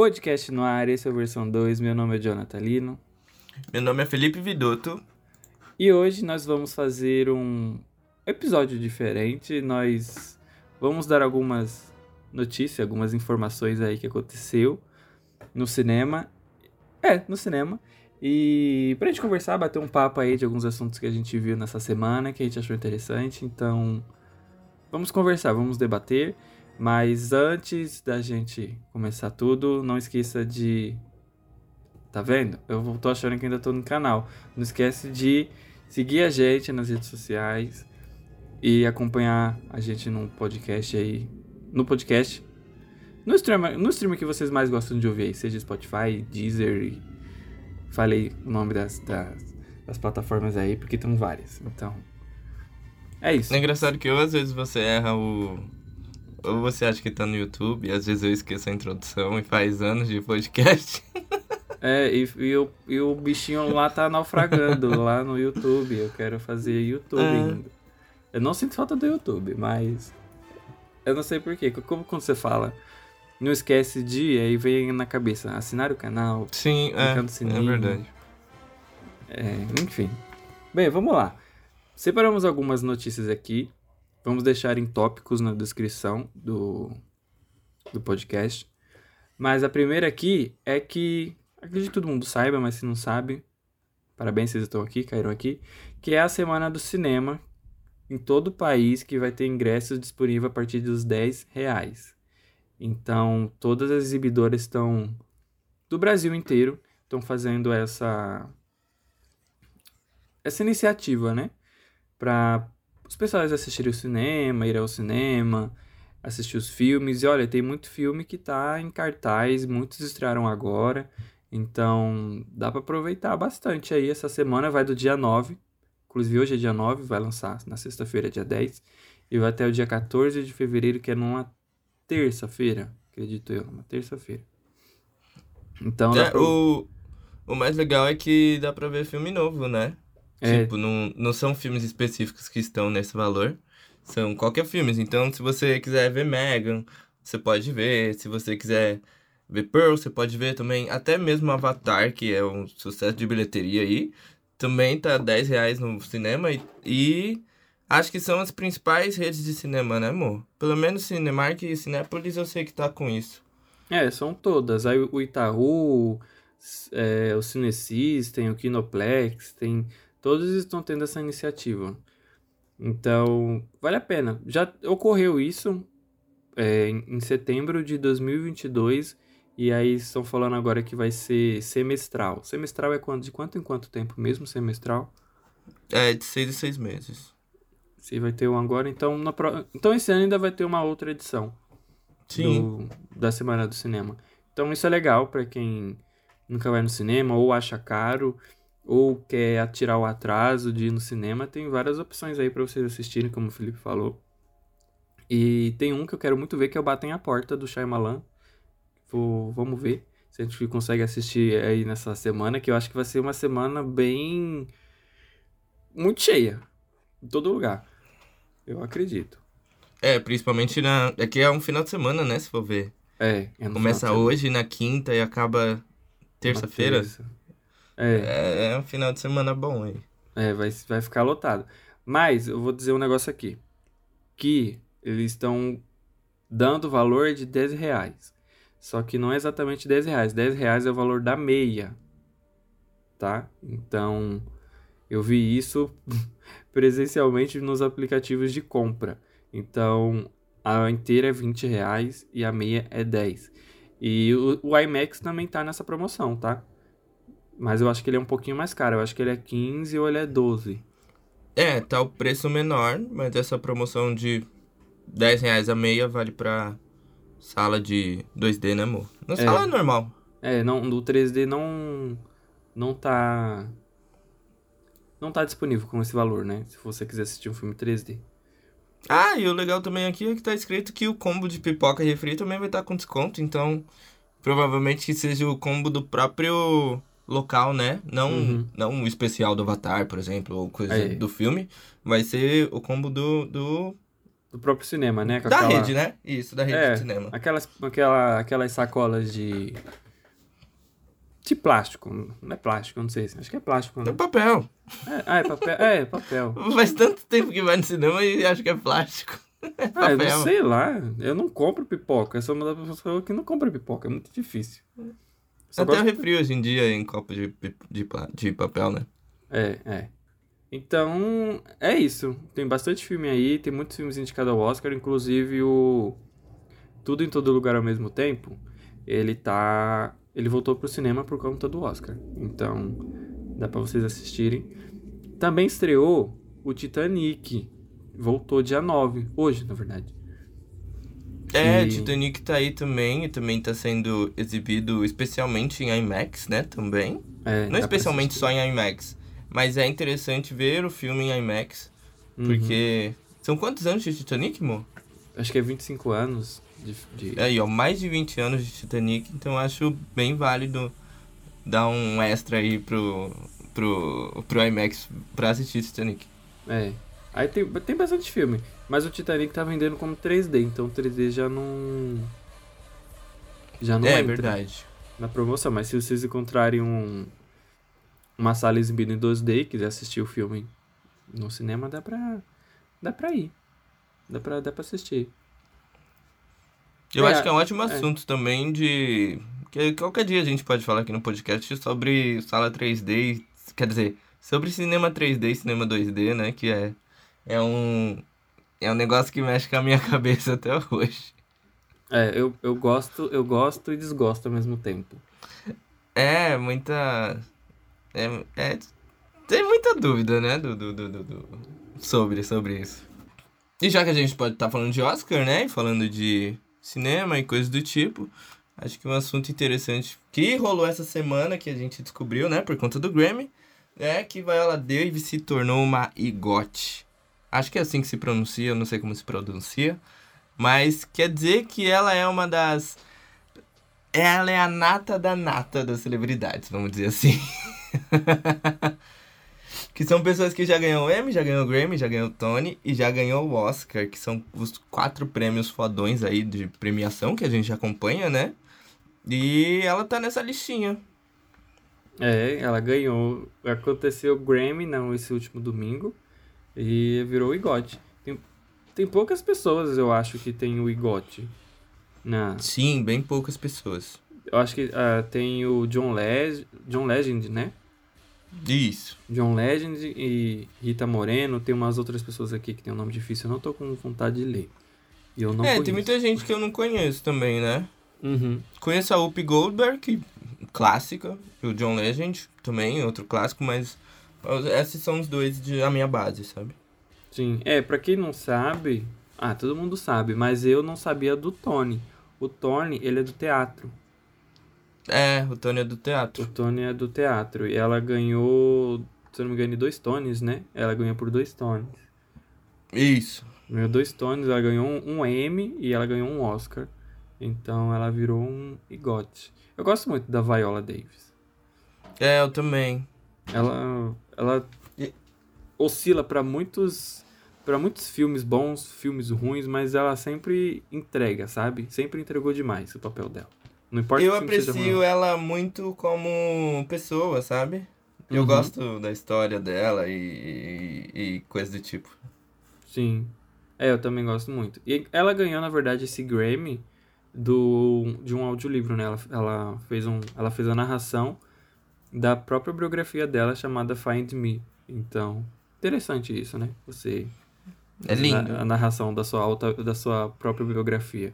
Podcast no ar, esse é a versão 2. Meu nome é Jonathan Lino. Meu nome é Felipe Vidotto. E hoje nós vamos fazer um episódio diferente. Nós vamos dar algumas notícias, algumas informações aí que aconteceu no cinema. É, no cinema. E pra gente conversar, bater um papo aí de alguns assuntos que a gente viu nessa semana, que a gente achou interessante. Então, vamos conversar, vamos debater. Mas antes da gente começar tudo, não esqueça de. Tá vendo? Eu tô achando que ainda tô no canal. Não esquece de seguir a gente nas redes sociais e acompanhar a gente no podcast aí. No podcast. No stream, no stream que vocês mais gostam de ouvir aí, seja Spotify, Deezer Falei o nome das, das, das plataformas aí, porque tem várias. Então. É isso. É engraçado que ou às vezes você erra o. Ou você acha que tá no YouTube, e às vezes eu esqueço a introdução e faz anos de podcast. É, e, e, o, e o bichinho lá tá naufragando lá no YouTube. Eu quero fazer YouTube é. Eu não sinto falta do YouTube, mas. Eu não sei porquê. Como quando você fala não esquece de, aí vem na cabeça, assinar o canal. Sim, é, é verdade. É, enfim. Bem, vamos lá. Separamos algumas notícias aqui. Vamos deixar em tópicos na descrição do, do podcast. Mas a primeira aqui é que, acredito que todo mundo saiba, mas se não sabe, parabéns, vocês estão aqui, caíram aqui, que é a Semana do Cinema em todo o país, que vai ter ingressos disponíveis a partir dos 10 reais. Então, todas as exibidoras estão do Brasil inteiro estão fazendo essa essa iniciativa, né? Para os pessoas assistirem o cinema, ir ao cinema, assistir os filmes. E olha, tem muito filme que tá em cartaz, muitos estrearam agora. Então, dá para aproveitar bastante aí. Essa semana vai do dia 9, inclusive hoje é dia 9, vai lançar na sexta-feira, dia 10, e vai até o dia 14 de fevereiro, que é numa terça-feira, acredito eu, uma terça-feira. Então, é, pra... o, o mais legal é que dá pra ver filme novo, né? É. Tipo, não, não são filmes específicos que estão nesse valor, são qualquer filme. Então, se você quiser ver Megan, você pode ver. Se você quiser ver Pearl, você pode ver também. Até mesmo Avatar, que é um sucesso de bilheteria aí, também tá 10 reais no cinema e, e Acho que são as principais redes de cinema, né, amor? Pelo menos Cinemark e Cinépolis eu sei que tá com isso. É, são todas. Aí o Itaú, é, o Cinesystem, o Kinoplex, tem... Todos estão tendo essa iniciativa. Então, vale a pena. Já ocorreu isso é, em setembro de 2022 e aí estão falando agora que vai ser semestral. Semestral é quando, de quanto em quanto tempo mesmo semestral? É, de seis em seis meses. Se vai ter um agora, então, na pro... então esse ano ainda vai ter uma outra edição. Sim. Do... da Semana do Cinema. Então isso é legal para quem nunca vai no cinema ou acha caro ou quer atirar o atraso de ir no cinema, tem várias opções aí para vocês assistirem, como o Felipe falou. E tem um que eu quero muito ver que é o Batem a Porta do Shyamalan. Vou, vamos ver se a gente consegue assistir aí nessa semana, que eu acho que vai ser uma semana bem muito cheia em todo lugar. Eu acredito. É, principalmente na. Aqui é um final de semana, né? Se for ver. É. é Começa hoje, na quinta, e acaba terça-feira. Terça. É. é. É um final de semana bom aí. É, vai, vai ficar lotado. Mas eu vou dizer um negócio aqui. Que eles estão dando o valor de 10 reais. Só que não é exatamente 10 reais. 10 reais é o valor da meia. Tá? Então, eu vi isso presencialmente nos aplicativos de compra. Então, a inteira é 20 reais e a meia é 10. E o, o IMAX também tá nessa promoção, tá? Mas eu acho que ele é um pouquinho mais caro. Eu acho que ele é 15 ou ele é 12. É, tá o preço menor, mas essa promoção de 10 reais a meia vale pra sala de 2D, né, amor? Na é, sala é normal. É, não, do 3D não, não tá não tá disponível com esse valor, né? Se você quiser assistir um filme 3D. Ah, e o legal também aqui é que tá escrito que o combo de pipoca e refri também vai estar tá com desconto, então provavelmente que seja o combo do próprio local, né? Não, uhum. não o especial do Avatar, por exemplo, ou coisa é. do filme. Vai ser o combo do, do do próprio cinema, né? Com da aquela... rede, né? Isso, da rede é, de cinema. Aquelas, aquela, aquelas sacolas de. De plástico. Não é plástico, não sei. Acho que é plástico. Né? É papel. É, ah, é papel. É, papel. Faz tanto tempo que vai no cinema e acho que é plástico. É ah, eu sei lá. Eu não compro pipoca. Eu sou uma das pessoas que não compra pipoca. É muito difícil. Só Até gosto... refri hoje em dia em copo de, de, de papel, né? É, é. Então, é isso. Tem bastante filme aí, tem muitos filmes indicados ao Oscar, inclusive o Tudo em Todo Lugar ao Mesmo Tempo. Ele tá. Ele voltou pro cinema por conta do Oscar. Então, dá para vocês assistirem. Também estreou o Titanic. Voltou dia 9, hoje, na verdade. É, e... Titanic tá aí também, e também tá sendo exibido especialmente em IMAX, né, também. É, Não especialmente só em IMAX, mas é interessante ver o filme em IMAX, uhum. porque... São quantos anos de Titanic, mo? Acho que é 25 anos de... de... Aí, ó, mais de 20 anos de Titanic, então acho bem válido dar um extra aí pro, pro, pro IMAX pra assistir Titanic. É, aí tem, tem bastante filme. Mas o Titanic tá vendendo como 3D, então o 3D já não. Já não é, verdade. Na promoção, mas se vocês encontrarem um, uma sala exibindo em 2D e quiser assistir o filme no cinema, dá pra. dá pra ir. Dá pra, dá pra assistir. Eu é, acho que é um ótimo é. assunto também de. Que qualquer dia a gente pode falar aqui no podcast sobre sala 3D, quer dizer, sobre cinema 3D e cinema 2D, né? Que é, é um, é um negócio que mexe com a minha cabeça até hoje. É, eu, eu gosto, eu gosto e desgosto ao mesmo tempo. É, muita. É, é, tem muita dúvida, né? Do, do, do, do, sobre, sobre isso. E já que a gente pode estar tá falando de Oscar, né? Falando de cinema e coisas do tipo. Acho que um assunto interessante que rolou essa semana, que a gente descobriu, né? Por conta do Grammy, é que Viola Davis se tornou uma igote. Acho que é assim que se pronuncia, eu não sei como se pronuncia. Mas quer dizer que ela é uma das. Ela é a nata da nata das celebridades, vamos dizer assim. que são pessoas que já ganhou Emmy, já ganhou Grammy, já ganhou Tony e já ganhou o Oscar, que são os quatro prêmios fodões aí de premiação que a gente acompanha, né? E ela tá nessa listinha. É, ela ganhou. Aconteceu o Grammy, não, esse último domingo. E virou o igote. Tem, tem poucas pessoas, eu acho, que tem o igote. Na... Sim, bem poucas pessoas. Eu acho que uh, tem o John, Le John Legend, né? Isso. John Legend e Rita Moreno. Tem umas outras pessoas aqui que tem um nome difícil. Eu não tô com vontade de ler. E eu não é, conheço. tem muita gente que eu não conheço também, né? Uhum. Conheço a Whoopi Goldberg, clássica. E o John Legend também, outro clássico, mas esses são os dois de a minha base, sabe? Sim, é, pra quem não sabe, ah, todo mundo sabe, mas eu não sabia do Tony. O Tony, ele é do teatro. É, o Tony é do teatro. O Tony é do teatro. E ela ganhou, se eu não me engano, dois Tonys, né? Ela ganhou por dois Tonys. Isso. Ganhou dois Tonys, ela ganhou um, um Emmy e ela ganhou um Oscar. Então ela virou um igote. Eu gosto muito da Viola Davis. É, eu também. Ela, ela oscila para muitos para muitos filmes bons, filmes ruins, mas ela sempre entrega, sabe? Sempre entregou demais o papel dela. Não importa Eu aprecio ela muito como pessoa, sabe? Eu uhum. gosto da história dela e, e, e coisa do tipo. Sim. É, eu também gosto muito. E ela ganhou, na verdade, esse Grammy do, de um audiolivro, né? Ela, ela, fez um, ela fez a narração da própria biografia dela chamada Find Me. Então, interessante isso, né? Você é lindo. A, a narração da sua alta, da sua própria biografia.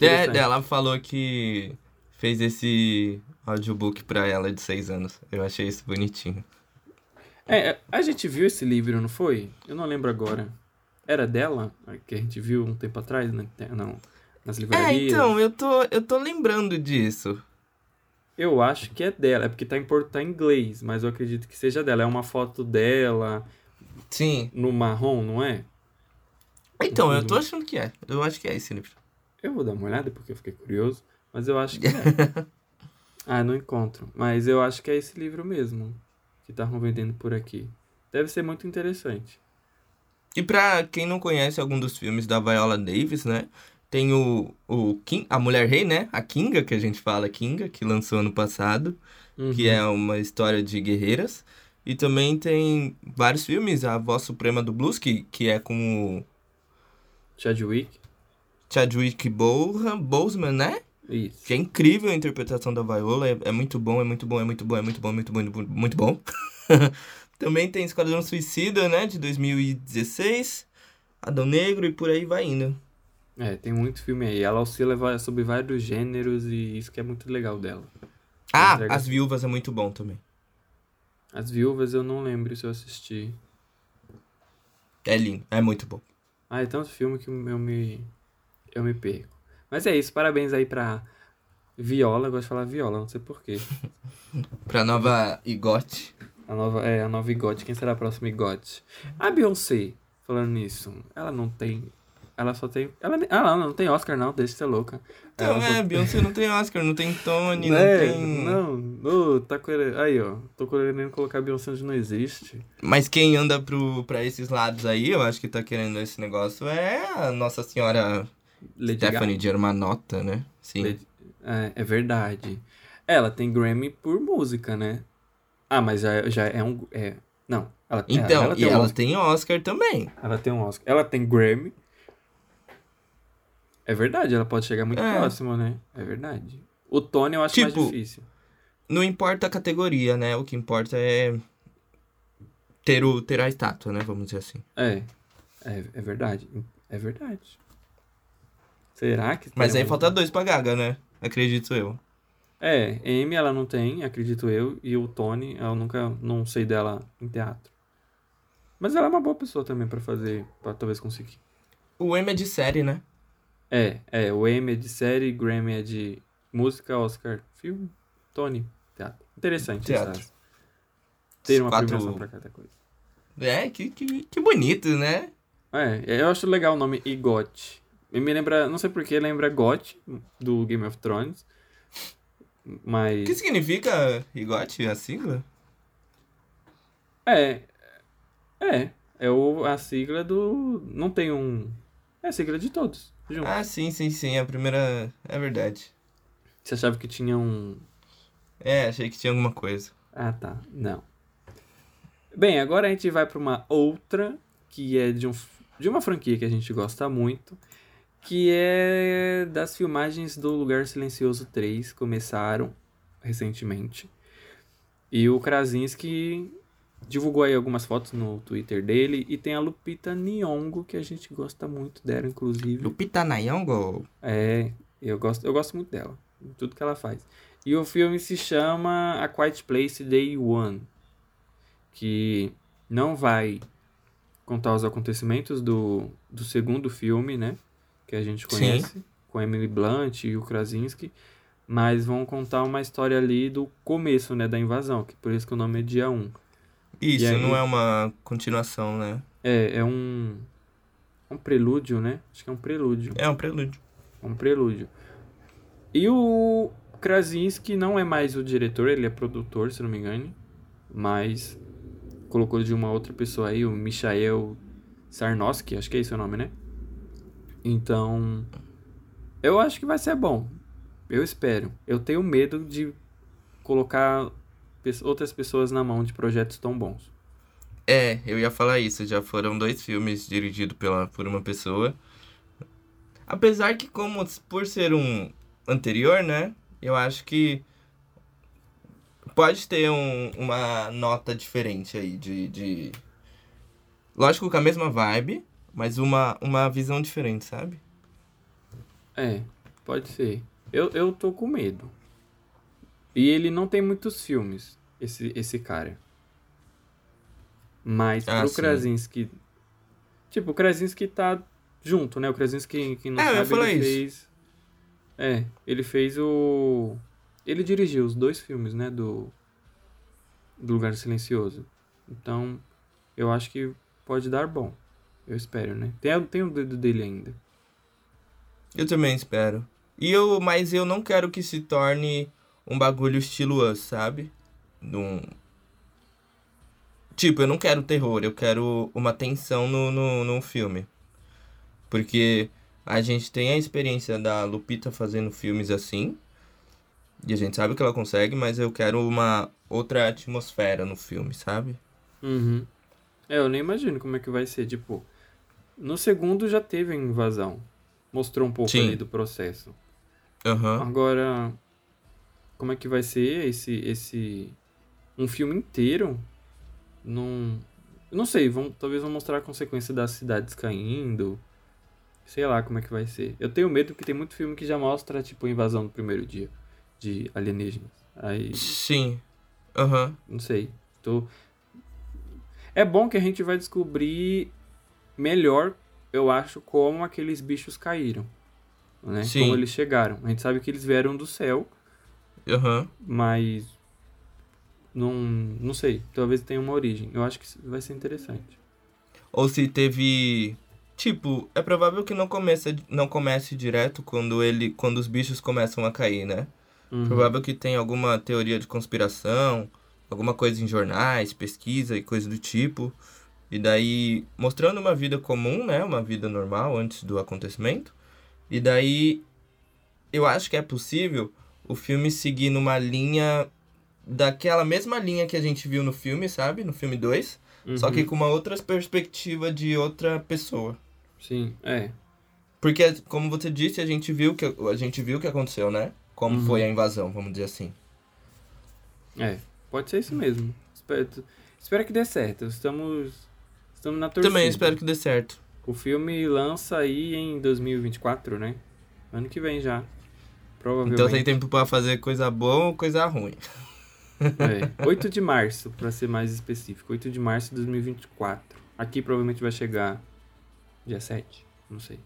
É, ela falou que fez esse audiobook pra ela de seis anos. Eu achei isso bonitinho. É, a gente viu esse livro, não foi? Eu não lembro agora. Era dela? Que a gente viu um tempo atrás, né? não, nas é, livrarias. É, então, eu tô, eu tô lembrando disso. Eu acho que é dela, é porque tá em, tá em inglês, mas eu acredito que seja dela. É uma foto dela. Sim. No marrom, não é? Então, eu tô achando que é. Eu acho que é esse livro. Eu vou dar uma olhada porque eu fiquei curioso, mas eu acho que é. ah, não encontro. Mas eu acho que é esse livro mesmo que estavam vendendo por aqui. Deve ser muito interessante. E pra quem não conhece algum dos filmes da Viola Davis, né? Tem o, o King, a Mulher Rei, né? A Kinga, que a gente fala, Kinga, que lançou ano passado, uhum. que é uma história de guerreiras. E também tem vários filmes, A Voz Suprema do Blues, que, que é com o... Chadwick. Chadwick Boseman, né? Isso. Que é incrível a interpretação da Viola, é, é muito bom, é muito bom, é muito bom, é muito bom, é muito bom, muito bom. Muito bom. Também tem Esquadrão Suicida, né, de 2016, Adão Negro e por aí vai indo. É, tem muito filme aí. Ela oscila sobre vários gêneros e isso que é muito legal dela. Ah, As Viúvas é muito bom também. As Viúvas eu não lembro se eu assisti. É lindo, é muito bom. Ah, é tanto filme que eu me, eu me perco. Mas é isso, parabéns aí pra Viola, eu gosto de falar Viola, não sei porquê. pra nova Igote. A nova, é, a nova Igote, quem será a próxima Igote? A Beyoncé, falando nisso, ela não tem ela só tem. Ela, ela não tem Oscar, não, deixa de ser louca. Então, ela é, só... Beyoncé não tem Oscar, não tem Tony, não, não tem. Não, oh, tá querendo. Aí, ó. Tô querendo colocar Beyoncé onde não existe. Mas quem anda pro, pra esses lados aí, eu acho que tá querendo esse negócio, é a Nossa Senhora Lady Stephanie Gaga. Germanotta, né? Sim. Lady... É, é verdade. Ela tem Grammy por música, né? Ah, mas já, já é um. É... Não. Ela, então, ela, ela e um ela Oscar. tem Oscar também. Ela tem um Oscar. Ela tem Grammy. É verdade, ela pode chegar muito é. próximo, né? É verdade. O Tony eu acho tipo, mais difícil. Não importa a categoria, né? O que importa é ter, o, ter a estátua, né? Vamos dizer assim. É. É, é verdade. É verdade. Será que. Mas aí falta dois pra Gaga, né? Acredito eu. É, Amy ela não tem, acredito eu. E o Tony, eu nunca. Não sei dela em teatro. Mas ela é uma boa pessoa também para fazer. pra talvez conseguir. O Amy é de série, né? É, é, o Emmy é de série, Grammy é de música, Oscar, filme, Tony, teatro. Interessante, teatro. Ter uma quatro... premiação pra cada coisa. É, que, que, que bonito, né? É, eu acho legal o nome Igot. Me lembra, não sei porquê, lembra GOT, do Game of Thrones. Mas. O que significa Igot, a sigla? É. É. É o, a sigla do. Não tem um. É a sigla de todos. Juntos. Ah, sim, sim, sim. A primeira. É verdade. Você achava que tinha um. É, achei que tinha alguma coisa. Ah, tá. Não. Bem, agora a gente vai para uma outra que é de, um, de uma franquia que a gente gosta muito, que é das filmagens do Lugar Silencioso 3, começaram recentemente. E o Krasinski divulgou aí algumas fotos no Twitter dele e tem a Lupita Nyong'o que a gente gosta muito dela inclusive. Lupita Nyong'o? É, eu gosto, eu gosto muito dela, tudo que ela faz. E o filme se chama A Quiet Place Day One, que não vai contar os acontecimentos do, do segundo filme, né, que a gente conhece, Sim. com Emily Blunt e o Krasinski, mas vão contar uma história ali do começo, né, da invasão, que por isso que o nome é Dia 1. Isso, aí, não é uma continuação, né? É, é um. Um prelúdio, né? Acho que é um prelúdio. É um prelúdio. É um prelúdio. E o Krasinski não é mais o diretor, ele é produtor, se não me engano. Mas colocou de uma outra pessoa aí, o Michael Sarnowski, acho que é esse o nome, né? Então, eu acho que vai ser bom. Eu espero. Eu tenho medo de colocar outras pessoas na mão de projetos tão bons. É, eu ia falar isso. Já foram dois filmes dirigidos pela, por uma pessoa. Apesar que, como por ser um anterior, né? Eu acho que pode ter um, uma nota diferente aí de, de. Lógico com a mesma vibe, mas uma, uma visão diferente, sabe? É, pode ser. Eu, eu tô com medo. E ele não tem muitos filmes, esse, esse cara. Mas ah, pro sim. Krasinski. Tipo, o Krasinski tá junto, né? O Krasinski, que não é, sabe, ele isso. fez. É, ele fez o. Ele dirigiu os dois filmes, né? Do. Do Lugar Silencioso. Então, eu acho que pode dar bom. Eu espero, né? Tem, tem o dedo dele ainda. Eu também espero. E eu, mas eu não quero que se torne um bagulho estilo Us, sabe? Num... Tipo, eu não quero terror, eu quero uma tensão no, no, no filme. Porque a gente tem a experiência da Lupita fazendo filmes assim. E a gente sabe que ela consegue, mas eu quero uma outra atmosfera no filme, sabe? Uhum. É, eu nem imagino como é que vai ser. Tipo, no segundo já teve a invasão. Mostrou um pouco Sim. ali do processo. Uhum. Agora, como é que vai ser esse, esse um filme inteiro? Não, não sei. Vão, talvez vão mostrar a consequência das cidades caindo. Sei lá como é que vai ser. Eu tenho medo porque tem muito filme que já mostra, tipo, a invasão no primeiro dia de alienígenas. Aí. Sim. Aham. Uhum. Não sei. Tô... É bom que a gente vai descobrir melhor, eu acho, como aqueles bichos caíram. Né? Sim. Como eles chegaram. A gente sabe que eles vieram do céu. Uhum. Mas. Não, não sei. Talvez tenha uma origem. Eu acho que vai ser interessante. Ou se teve. Tipo, é provável que não comece, não comece direto quando ele. quando os bichos começam a cair, né? Uhum. Provável que tenha alguma teoria de conspiração, alguma coisa em jornais, pesquisa e coisa do tipo. E daí, mostrando uma vida comum, né? Uma vida normal antes do acontecimento. E daí, eu acho que é possível o filme seguir numa linha daquela mesma linha que a gente viu no filme, sabe? No filme 2. Uhum. Só que uhum. com uma outra perspectiva de outra pessoa. Sim, é. Porque, como você disse, a gente viu que a gente viu o que aconteceu, né? como uhum. foi a invasão, vamos dizer assim. É, pode ser isso mesmo. Espero, espero que dê certo. Estamos, estamos na torcida. Também espero que dê certo. O filme lança aí em 2024, né? Ano que vem já. Provavelmente. Então tem tempo para fazer coisa boa ou coisa ruim. É, 8 de março, para ser mais específico. 8 de março de 2024. Aqui provavelmente vai chegar dia 7, não sei.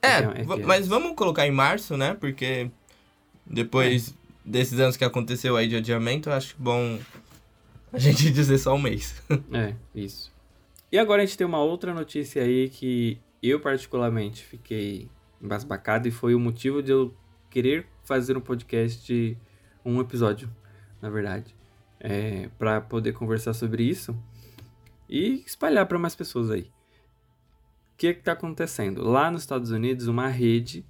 É, é, é mas vamos colocar em março, né? Porque depois é. desses anos que aconteceu aí de adiamento, eu acho bom a gente dizer só um mês. é, isso. E agora a gente tem uma outra notícia aí que eu particularmente fiquei embasbacado e foi o motivo de eu querer fazer um podcast, um episódio, na verdade, é, para poder conversar sobre isso e espalhar para mais pessoas aí. O que está acontecendo? Lá nos Estados Unidos, uma rede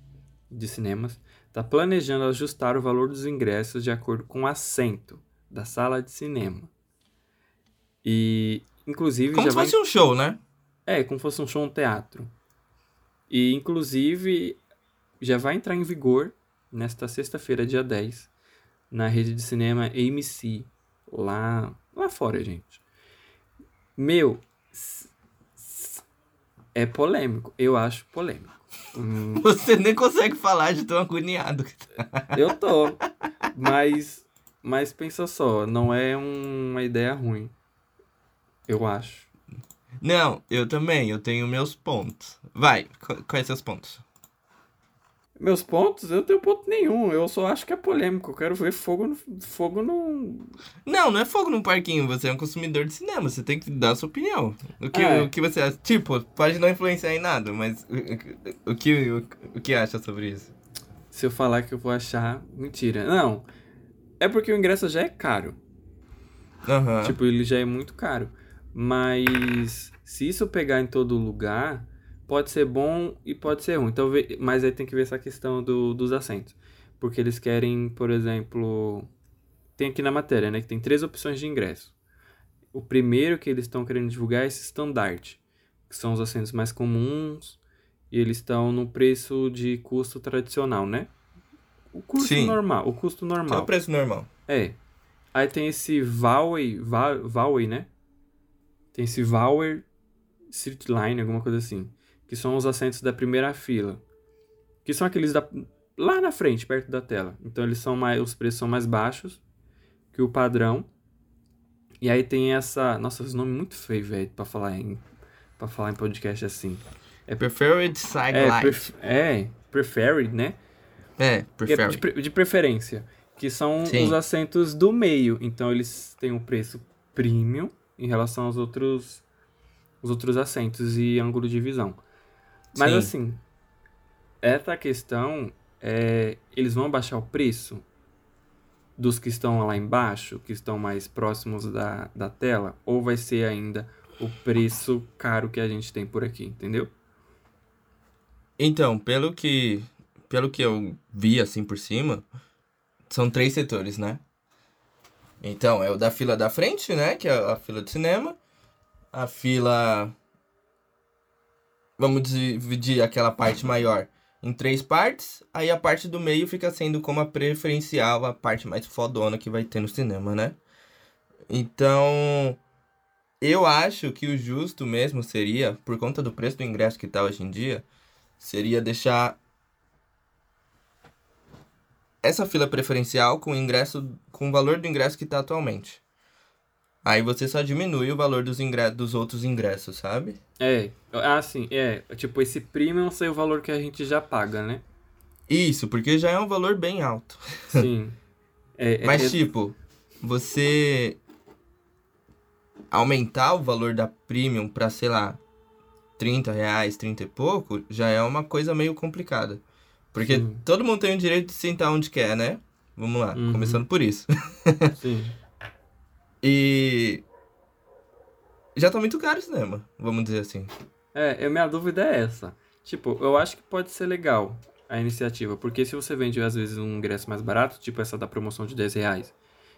de cinemas está planejando ajustar o valor dos ingressos de acordo com o assento da sala de cinema. E, inclusive. Como se fosse vai... um show, né? É, como se fosse um show, um teatro. E, inclusive, já vai entrar em vigor nesta sexta-feira, dia 10, na rede de cinema AMC, lá, lá fora, gente. Meu, é polêmico. Eu acho polêmico. Hum. Você nem consegue falar de tão agoniado que tá. Eu tô. Mas, mas pensa só, não é uma ideia ruim. Eu acho. Não, eu também, eu tenho meus pontos. Vai, quais seus pontos? Meus pontos? Eu não tenho ponto nenhum. Eu só acho que é polêmico. Eu quero ver fogo no. Fogo no. Não, não é fogo no parquinho. Você é um consumidor de cinema. Você tem que dar a sua opinião. O que, é. o que você acha? Tipo, pode não influenciar em nada, mas o, o, que, o, o que acha sobre isso? Se eu falar que eu vou achar. Mentira. Não. É porque o ingresso já é caro. Uhum. Tipo, ele já é muito caro. Mas se isso pegar em todo lugar pode ser bom e pode ser ruim. Então, mas aí tem que ver essa questão do, dos assentos. Porque eles querem, por exemplo. Tem aqui na matéria, né? Que tem três opções de ingresso. O primeiro que eles estão querendo divulgar é esse standard, que são os assentos mais comuns e eles estão no preço de custo tradicional, né? O custo Sim. normal, o custo normal. É o preço normal. É. Aí tem esse Vowey, Vowey, né? Tem esse Vower Street Line, alguma coisa assim que são os assentos da primeira fila, que são aqueles da, lá na frente, perto da tela. Então eles são mais, os preços são mais baixos que o padrão. E aí tem essa, nossa, esse nome é muito feio, velho, para falar em para falar em podcast assim. É preferred side é, light. Pref, é, preferred, né? É, preferred. É de, de, preferência, que são Sim. os assentos do meio. Então eles têm um preço premium em relação aos outros os outros assentos e ângulo de visão. Mas Sim. assim, essa questão é. Eles vão baixar o preço? dos que estão lá embaixo, que estão mais próximos da, da tela, ou vai ser ainda o preço caro que a gente tem por aqui, entendeu? Então, pelo que pelo que eu vi assim por cima, são três setores, né? Então, é o da fila da frente, né, que é a fila de cinema, a fila vamos dividir aquela parte maior em três partes, aí a parte do meio fica sendo como a preferencial, a parte mais fodona que vai ter no cinema, né? Então, eu acho que o justo mesmo seria, por conta do preço do ingresso que tá hoje em dia, seria deixar essa fila preferencial com o ingresso com o valor do ingresso que tá atualmente. Aí você só diminui o valor dos, ingressos, dos outros ingressos, sabe? É, ah, sim, é. Tipo, esse premium sei o valor que a gente já paga, né? Isso, porque já é um valor bem alto. Sim. É, é, Mas, é... tipo, você aumentar o valor da premium pra, sei lá, 30 reais, 30 e pouco, já é uma coisa meio complicada. Porque Sim. todo mundo tem o direito de sentar onde quer, né? Vamos lá, uhum. começando por isso. Sim. E. Já tá muito caro o cinema, vamos dizer assim. É, a minha dúvida é essa. Tipo, eu acho que pode ser legal a iniciativa, porque se você vende às vezes um ingresso mais barato, tipo essa da promoção de 10 reais,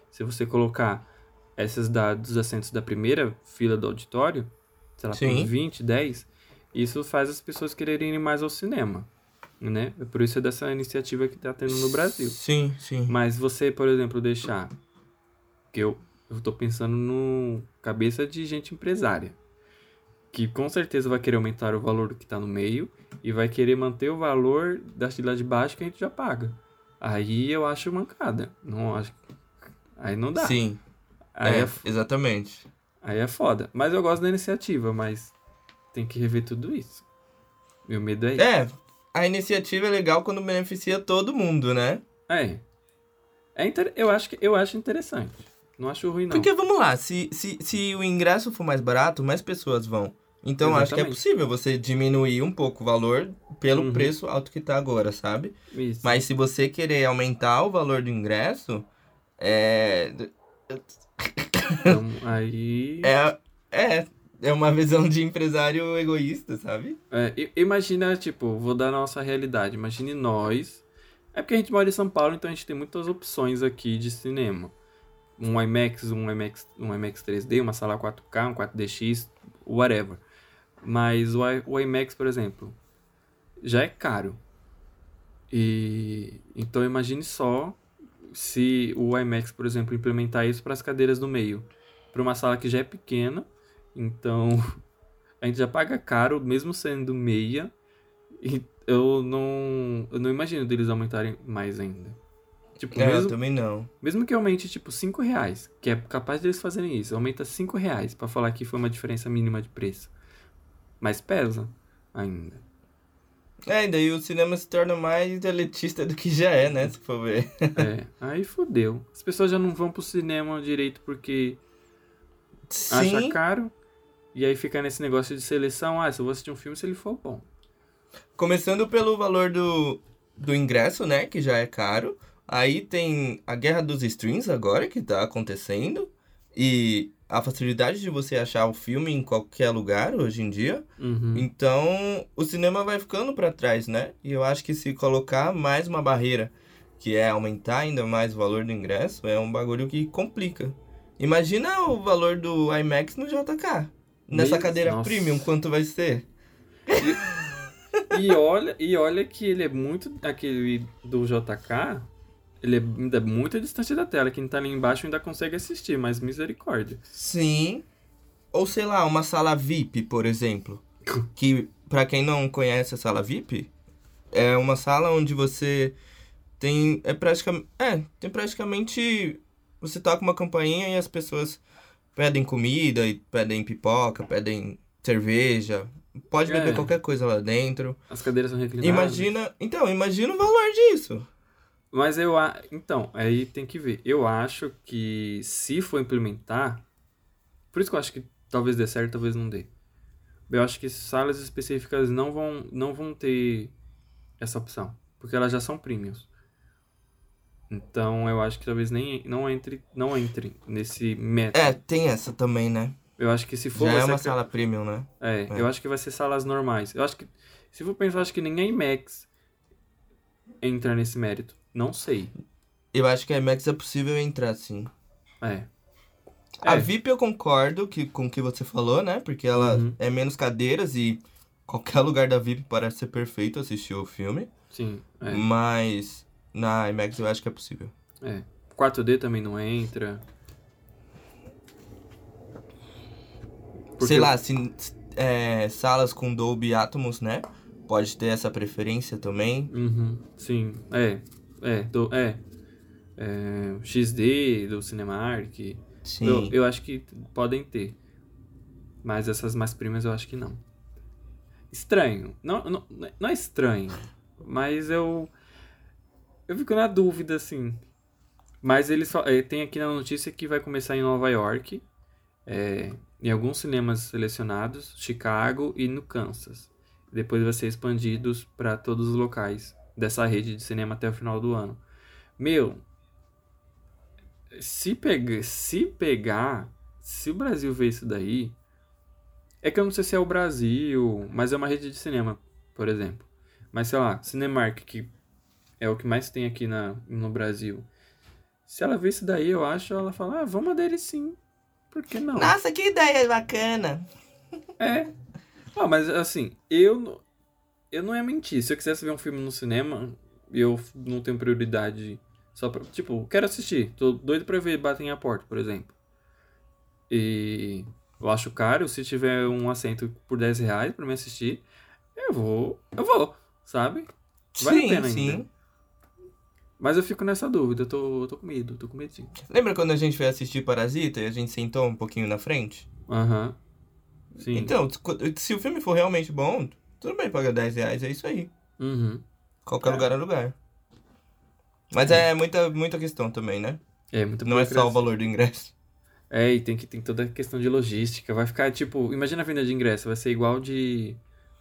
se você colocar essas da, dos assentos da primeira fila do auditório, sei lá, Sim. por 20, 10, isso faz as pessoas quererem ir mais ao cinema, né? É por isso é dessa iniciativa que tá tendo no Brasil. Sim, sim. Mas você, por exemplo, deixar que eu eu tô pensando no cabeça de gente empresária. Que com certeza vai querer aumentar o valor que tá no meio e vai querer manter o valor da fila de baixo que a gente já paga. Aí eu acho mancada. Não acho. Aí não dá. Sim. Aí é, é exatamente. Aí é foda. Mas eu gosto da iniciativa, mas tem que rever tudo isso. Meu medo é isso. É, a iniciativa é legal quando beneficia todo mundo, né? É. é inter... eu, acho que, eu acho interessante. Não acho ruim, não. Porque vamos lá, se, se, se o ingresso for mais barato, mais pessoas vão. Então Exatamente. acho que é possível você diminuir um pouco o valor pelo uhum. preço alto que tá agora, sabe? Isso. Mas se você querer aumentar o valor do ingresso, é. Então, aí. É, é, é uma visão de empresário egoísta, sabe? É, imagina, tipo, vou dar a nossa realidade. Imagine nós. É porque a gente mora em São Paulo, então a gente tem muitas opções aqui de cinema um IMAX, um IMAX, um IMAX 3D, uma sala 4K, um 4DX, whatever. Mas o, o IMAX, por exemplo, já é caro. E então imagine só se o IMAX, por exemplo, implementar isso para as cadeiras do meio, para uma sala que já é pequena, então a gente já paga caro, mesmo sendo meia. E eu não, eu não imagino deles aumentarem mais ainda. Tipo, é, mesmo, eu também não. Mesmo que aumente, tipo, 5 reais, que é capaz deles fazerem isso, aumenta 5 reais pra falar que foi uma diferença mínima de preço. Mas pesa ainda. É, e daí o cinema se torna mais elitista do que já é, né? Se for ver. é, aí fodeu. As pessoas já não vão pro cinema direito porque Sim. acha caro. E aí fica nesse negócio de seleção. Ah, se eu vou assistir um filme se ele for bom. Começando pelo valor do, do ingresso, né? Que já é caro. Aí tem a guerra dos streams agora que tá acontecendo. E a facilidade de você achar o filme em qualquer lugar hoje em dia. Uhum. Então, o cinema vai ficando para trás, né? E eu acho que se colocar mais uma barreira, que é aumentar ainda mais o valor do ingresso, é um bagulho que complica. Imagina o valor do IMAX no JK. Nessa Meu cadeira nossa. premium, quanto vai ser? E, e, olha, e olha que ele é muito aquele do JK ele é ainda muito distante da tela. Quem tá ali embaixo ainda consegue assistir, mas misericórdia. Sim. Ou sei lá, uma sala VIP, por exemplo. que, para quem não conhece a sala VIP, é uma sala onde você tem. É praticamente. É, tem praticamente. Você toca uma campainha e as pessoas pedem comida, e pedem pipoca, pedem cerveja. Pode beber é. qualquer coisa lá dentro. As cadeiras são reclinadas. Imagina. Então, imagina o valor disso. Mas eu. Então, aí tem que ver. Eu acho que se for implementar. Por isso que eu acho que talvez dê certo, talvez não dê. Eu acho que salas específicas não vão, não vão ter essa opção. Porque elas já são premiums. Então eu acho que talvez nem não entre, não entre nesse método. É, tem essa também, né? Eu acho que se for. Já é uma sala premium, né? É, é, eu acho que vai ser salas normais. Eu acho que. Se for pensar, acho que nem a IMAX entra nesse mérito. Não sei. Eu acho que a IMAX é possível entrar, sim. É. A é. VIP eu concordo que, com o que você falou, né? Porque ela uhum. é menos cadeiras e qualquer lugar da VIP parece ser perfeito assistir o filme. Sim. É. Mas na IMAX eu acho que é possível. É. 4D também não entra. Porque... Sei lá, se, é, salas com Dolby Atmos, né? Pode ter essa preferência também. Uhum. Sim, é. É, do, é. é. XD do Cinemark. Sim. Eu, eu acho que podem ter. Mas essas mais primas eu acho que não. Estranho. Não, não, não é estranho. Mas eu. Eu fico na dúvida, assim. Mas ele só. É, tem aqui na notícia que vai começar em Nova York. É, em alguns cinemas selecionados, Chicago e no Kansas. Depois vai ser expandidos para todos os locais dessa rede de cinema até o final do ano. Meu, se, pega, se pegar, se o Brasil ver isso daí, é que eu não sei se é o Brasil, mas é uma rede de cinema, por exemplo. Mas sei lá, Cinemark, que é o que mais tem aqui na, no Brasil. Se ela ver isso daí, eu acho, ela fala, ah, vamos aderir sim. Por que não? Nossa, que ideia bacana. É. Ah, mas assim, eu eu não ia mentir. Se eu quisesse ver um filme no cinema, eu não tenho prioridade só pra. Tipo, quero assistir. Tô doido pra ver Batem a Porta, por exemplo. E eu acho caro. Se tiver um assento por 10 reais pra me assistir, eu vou. Eu vou, sabe? Vale sim, a pena sim. ainda. Mas eu fico nessa dúvida, eu tô, eu tô com medo, tô com medinho. Lembra quando a gente foi assistir Parasita e a gente sentou um pouquinho na frente? Aham. Uhum. Sim. Então, se o filme for realmente bom, tudo bem pagar 10 reais, é isso aí. Uhum. Qualquer é. lugar é lugar. Mas é. é muita, muita questão também, né? É, muita Não é só o valor do ingresso. É, e tem que tem toda a questão de logística. Vai ficar, tipo, imagina a venda de ingresso, vai ser igual de,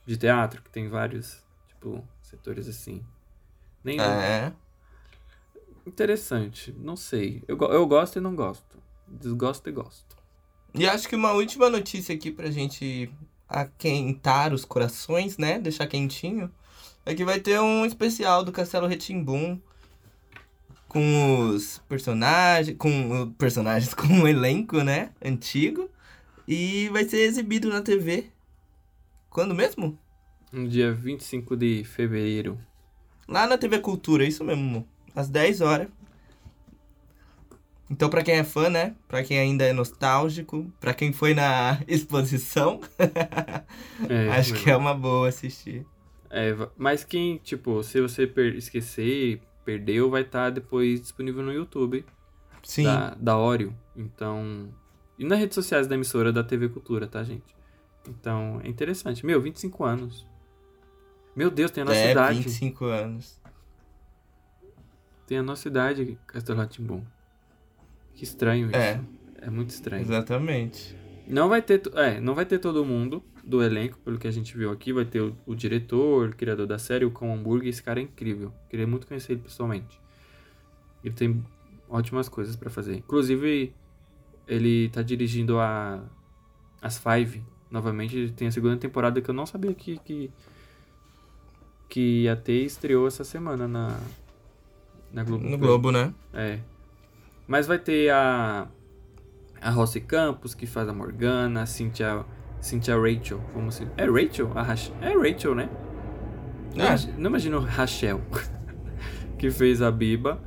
de teatro, que tem vários, tipo, setores assim. Nem é. Interessante, não sei. Eu, eu gosto e não gosto. Desgosto e gosto. E acho que uma última notícia aqui pra gente aquentar os corações, né? Deixar quentinho. É que vai ter um especial do Castelo Retimbum com os personagens, com personagens, com um elenco, né, antigo, e vai ser exibido na TV. Quando mesmo? No dia 25 de fevereiro. Lá na TV Cultura, isso mesmo às 10 horas. Então, para quem é fã, né? Para quem ainda é nostálgico, para quem foi na exposição, é, acho que é uma boa assistir. É, mas quem, tipo, se você per esquecer, perdeu, vai estar tá depois disponível no YouTube. Sim. Da, da Oreo. Então. E nas redes sociais da emissora da TV Cultura, tá, gente? Então, é interessante. Meu, 25 anos. Meu Deus, tem a nossa é, idade. 25 anos. Tem a nossa idade, Castelo Ratimbum. Que estranho isso. É. É muito estranho. Exatamente. Não vai ter, é, não vai ter todo mundo do elenco, pelo que a gente viu aqui. Vai ter o, o diretor, o criador da série, o Cão Hambúrguer. Esse cara é incrível. Queria muito conhecer ele pessoalmente. Ele tem ótimas coisas para fazer. Inclusive, ele tá dirigindo a as Five novamente. Tem a segunda temporada que eu não sabia que que, que ia ter estreou essa semana na na Globo. No Globo, né? É. Mas vai ter a. A Rossi Campos, que faz a Morgana, a Cynthia, Cynthia Rachel. Vamos assim. É Rachel? A Rach... É Rachel, né? É. Não imagino Rachel, que fez a Biba.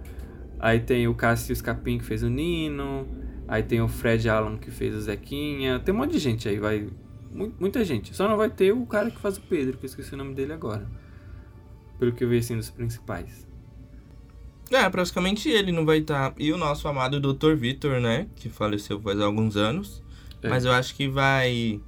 Aí tem o Cássio Scapim, que fez o Nino. Aí tem o Fred Allen, que fez o Zequinha. Tem um monte de gente aí, vai. Muita gente. Só não vai ter o cara que faz o Pedro, que eu esqueci o nome dele agora. Pelo que eu vi assim dos principais. É, praticamente ele não vai estar. Tá... E o nosso amado Dr. Vitor, né? Que faleceu faz alguns anos. É. Mas eu acho que vai.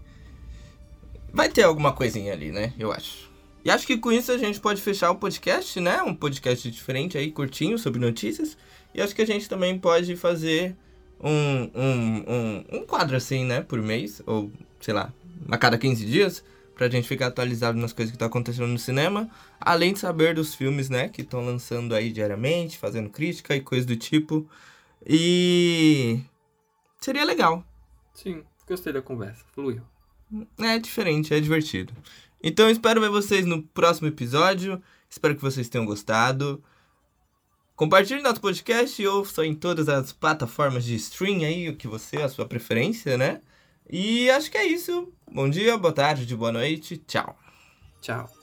Vai ter alguma coisinha ali, né? Eu acho. E acho que com isso a gente pode fechar o podcast, né? Um podcast diferente aí, curtinho, sobre notícias. E acho que a gente também pode fazer um, um, um, um quadro assim, né? Por mês, ou sei lá, a cada 15 dias, pra gente ficar atualizado nas coisas que estão tá acontecendo no cinema, além de saber dos filmes, né, que estão lançando aí diariamente, fazendo crítica e coisas do tipo. E seria legal. Sim, gostei da conversa, fluiu. É diferente, é divertido. Então espero ver vocês no próximo episódio. Espero que vocês tenham gostado. Compartilhe nosso podcast e ouça em todas as plataformas de stream aí, o que você, a sua preferência, né? E acho que é isso. Bom dia, boa tarde, boa noite. Tchau. Tchau.